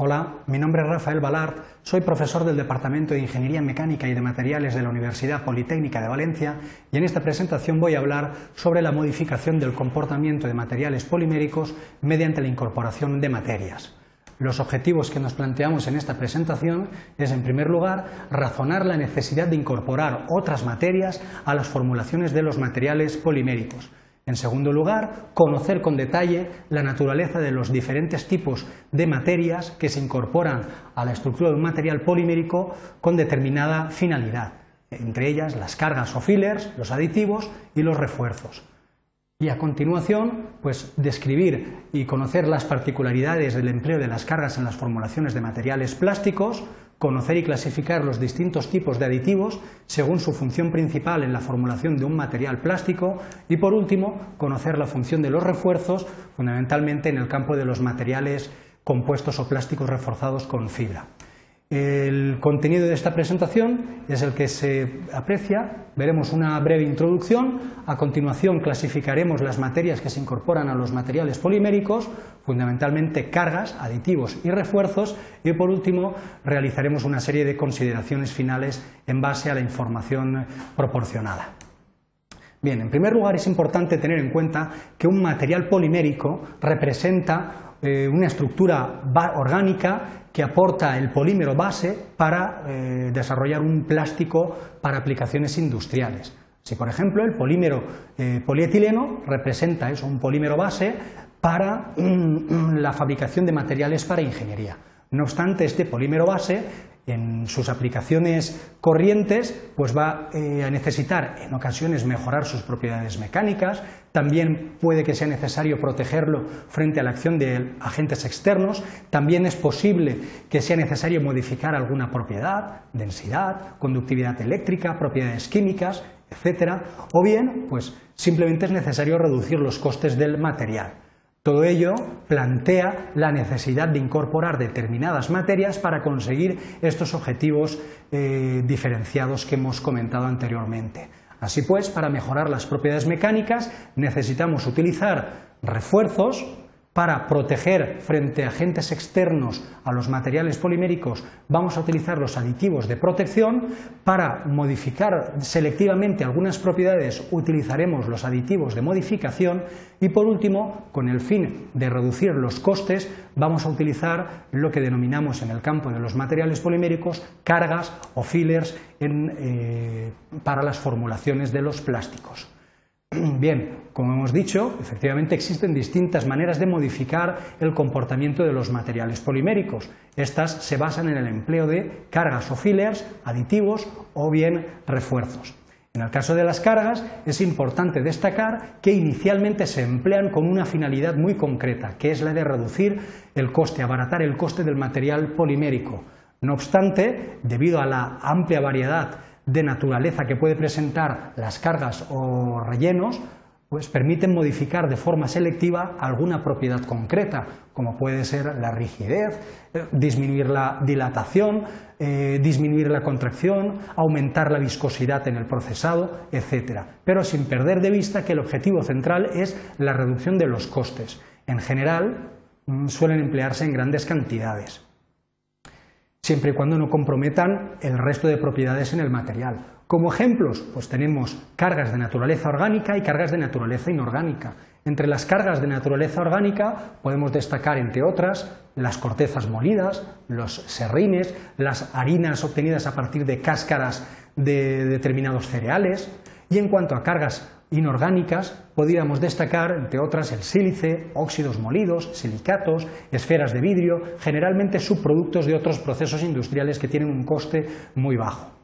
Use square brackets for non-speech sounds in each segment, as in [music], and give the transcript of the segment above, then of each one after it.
Hola, mi nombre es Rafael Balart, soy profesor del Departamento de Ingeniería Mecánica y de Materiales de la Universidad Politécnica de Valencia y en esta presentación voy a hablar sobre la modificación del comportamiento de materiales poliméricos mediante la incorporación de materias. Los objetivos que nos planteamos en esta presentación es, en primer lugar, razonar la necesidad de incorporar otras materias a las formulaciones de los materiales poliméricos, en segundo lugar, conocer con detalle la naturaleza de los diferentes tipos de materias que se incorporan a la estructura de un material polimérico con determinada finalidad, entre ellas las cargas o fillers, los aditivos y los refuerzos. Y a continuación, pues describir y conocer las particularidades del empleo de las cargas en las formulaciones de materiales plásticos, conocer y clasificar los distintos tipos de aditivos según su función principal en la formulación de un material plástico y, por último, conocer la función de los refuerzos, fundamentalmente en el campo de los materiales compuestos o plásticos reforzados con fibra. El contenido de esta presentación es el que se aprecia. Veremos una breve introducción. A continuación clasificaremos las materias que se incorporan a los materiales poliméricos, fundamentalmente cargas, aditivos y refuerzos. Y por último realizaremos una serie de consideraciones finales en base a la información proporcionada. Bien, en primer lugar es importante tener en cuenta que un material polimérico representa eh, una estructura orgánica que aporta el polímero base para eh, desarrollar un plástico para aplicaciones industriales. Si, por ejemplo, el polímero eh, polietileno representa eso, un polímero base para la fabricación de materiales para ingeniería. No obstante, este polímero base en sus aplicaciones corrientes, pues va eh, a necesitar en ocasiones mejorar sus propiedades mecánicas, también puede que sea necesario protegerlo frente a la acción de agentes externos, también es posible que sea necesario modificar alguna propiedad, densidad, conductividad eléctrica, propiedades químicas, etcétera, o bien, pues simplemente es necesario reducir los costes del material. Todo ello plantea la necesidad de incorporar determinadas materias para conseguir estos objetivos eh, diferenciados que hemos comentado anteriormente. Así pues, para mejorar las propiedades mecánicas necesitamos utilizar refuerzos para proteger frente a agentes externos a los materiales poliméricos, vamos a utilizar los aditivos de protección. Para modificar selectivamente algunas propiedades, utilizaremos los aditivos de modificación. Y por último, con el fin de reducir los costes, vamos a utilizar lo que denominamos en el campo de los materiales poliméricos cargas o fillers eh, para las formulaciones de los plásticos. [clears throat] Bien, como hemos dicho, efectivamente existen distintas maneras de modificar el comportamiento de los materiales poliméricos. Estas se basan en el empleo de cargas o fillers, aditivos o bien refuerzos. En el caso de las cargas es importante destacar que inicialmente se emplean con una finalidad muy concreta, que es la de reducir el coste, abaratar el coste del material polimérico. No obstante, debido a la amplia variedad de naturaleza que puede presentar las cargas o rellenos, pues permiten modificar de forma selectiva alguna propiedad concreta, como puede ser la rigidez, eh, disminuir la dilatación, eh, disminuir la contracción, aumentar la viscosidad en el procesado, etc. Pero sin perder de vista que el objetivo central es la reducción de los costes. En general, mm, suelen emplearse en grandes cantidades siempre y cuando no comprometan el resto de propiedades en el material. Como ejemplos, pues tenemos cargas de naturaleza orgánica y cargas de naturaleza inorgánica. Entre las cargas de naturaleza orgánica podemos destacar, entre otras, las cortezas molidas, los serrines, las harinas obtenidas a partir de cáscaras de determinados cereales. Y en cuanto a cargas inorgánicas, podríamos destacar, entre otras, el sílice, óxidos molidos, silicatos, esferas de vidrio, generalmente subproductos de otros procesos industriales que tienen un coste muy bajo.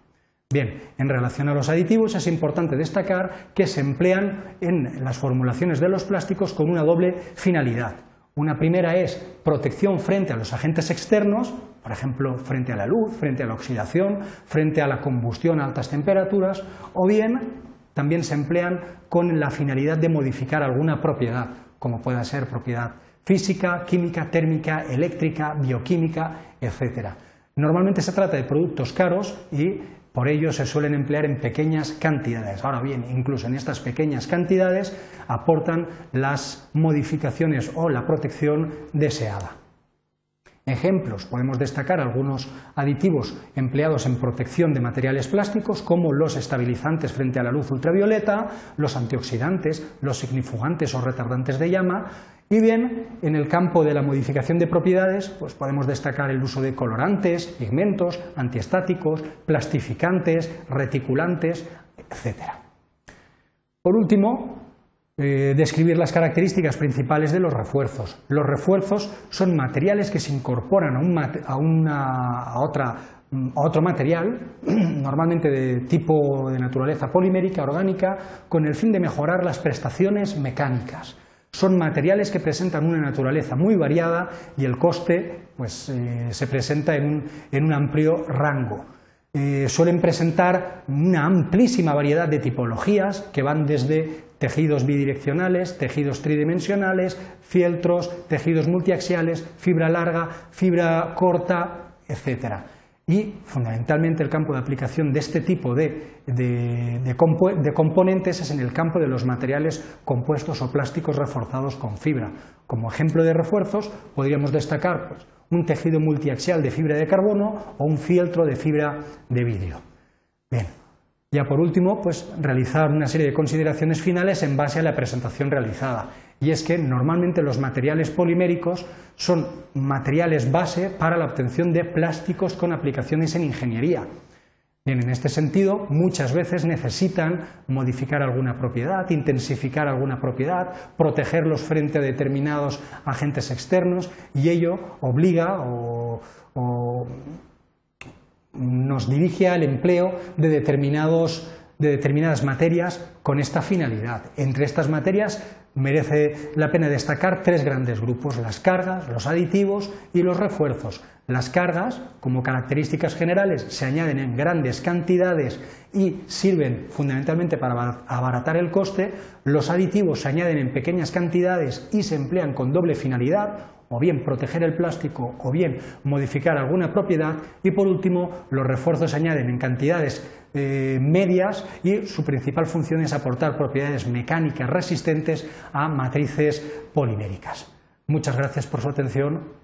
Bien, en relación a los aditivos es importante destacar que se emplean en las formulaciones de los plásticos con una doble finalidad. Una primera es protección frente a los agentes externos, por ejemplo, frente a la luz, frente a la oxidación, frente a la combustión a altas temperaturas, o bien también se emplean con la finalidad de modificar alguna propiedad, como pueda ser propiedad física, química, térmica, eléctrica, bioquímica, etc. Normalmente se trata de productos caros y por ello se suelen emplear en pequeñas cantidades. Ahora bien, incluso en estas pequeñas cantidades aportan las modificaciones o la protección deseada. Ejemplos, podemos destacar algunos aditivos empleados en protección de materiales plásticos como los estabilizantes frente a la luz ultravioleta, los antioxidantes, los signifugantes o retardantes de llama y bien, en el campo de la modificación de propiedades, pues podemos destacar el uso de colorantes, pigmentos, antiestáticos, plastificantes, reticulantes, etc. Por último, eh, describir las características principales de los refuerzos. Los refuerzos son materiales que se incorporan a, a, otra, a otro material, [clears throat] normalmente de tipo de naturaleza polimérica, orgánica, con el fin de mejorar las prestaciones mecánicas. Son materiales que presentan una naturaleza muy variada y el coste pues, eh, se presenta en un, amplio rango. Eh, suelen presentar una amplísima variedad de tipologías que van desde tejidos bidireccionales, tejidos tridimensionales, fieltros, tejidos multiaxiales, fibra larga, fibra corta, etc. Y fundamentalmente el campo de aplicación de este tipo de, componentes es en el campo de los materiales compuestos o plásticos reforzados con fibra. Como ejemplo de refuerzos podríamos destacar pues, un tejido multiaxial de fibra de carbono o un fieltro de fibra de vidrio. Bien, ya por último, pues realizar una serie de consideraciones finales en base a la presentación realizada y es que normalmente los materiales poliméricos son materiales base para la obtención de plásticos con aplicaciones en ingeniería. Bien, en este sentido, muchas veces necesitan modificar alguna propiedad, intensificar alguna propiedad, protegerlos frente a determinados agentes externos y ello obliga o, nos dirige al empleo de determinados de determinadas materias con esta finalidad. Entre estas materias merece la pena destacar tres grandes grupos, las cargas, los aditivos y los refuerzos. Las cargas, como características generales, se añaden en grandes cantidades y sirven fundamentalmente para abaratar el coste. Los aditivos se añaden en pequeñas cantidades y se emplean con doble finalidad, o bien proteger el plástico o bien modificar alguna propiedad. Y por último, los refuerzos se añaden en cantidades eh, medias y su principal función es aportar propiedades mecánicas resistentes a matrices poliméricas. Muchas gracias por su atención.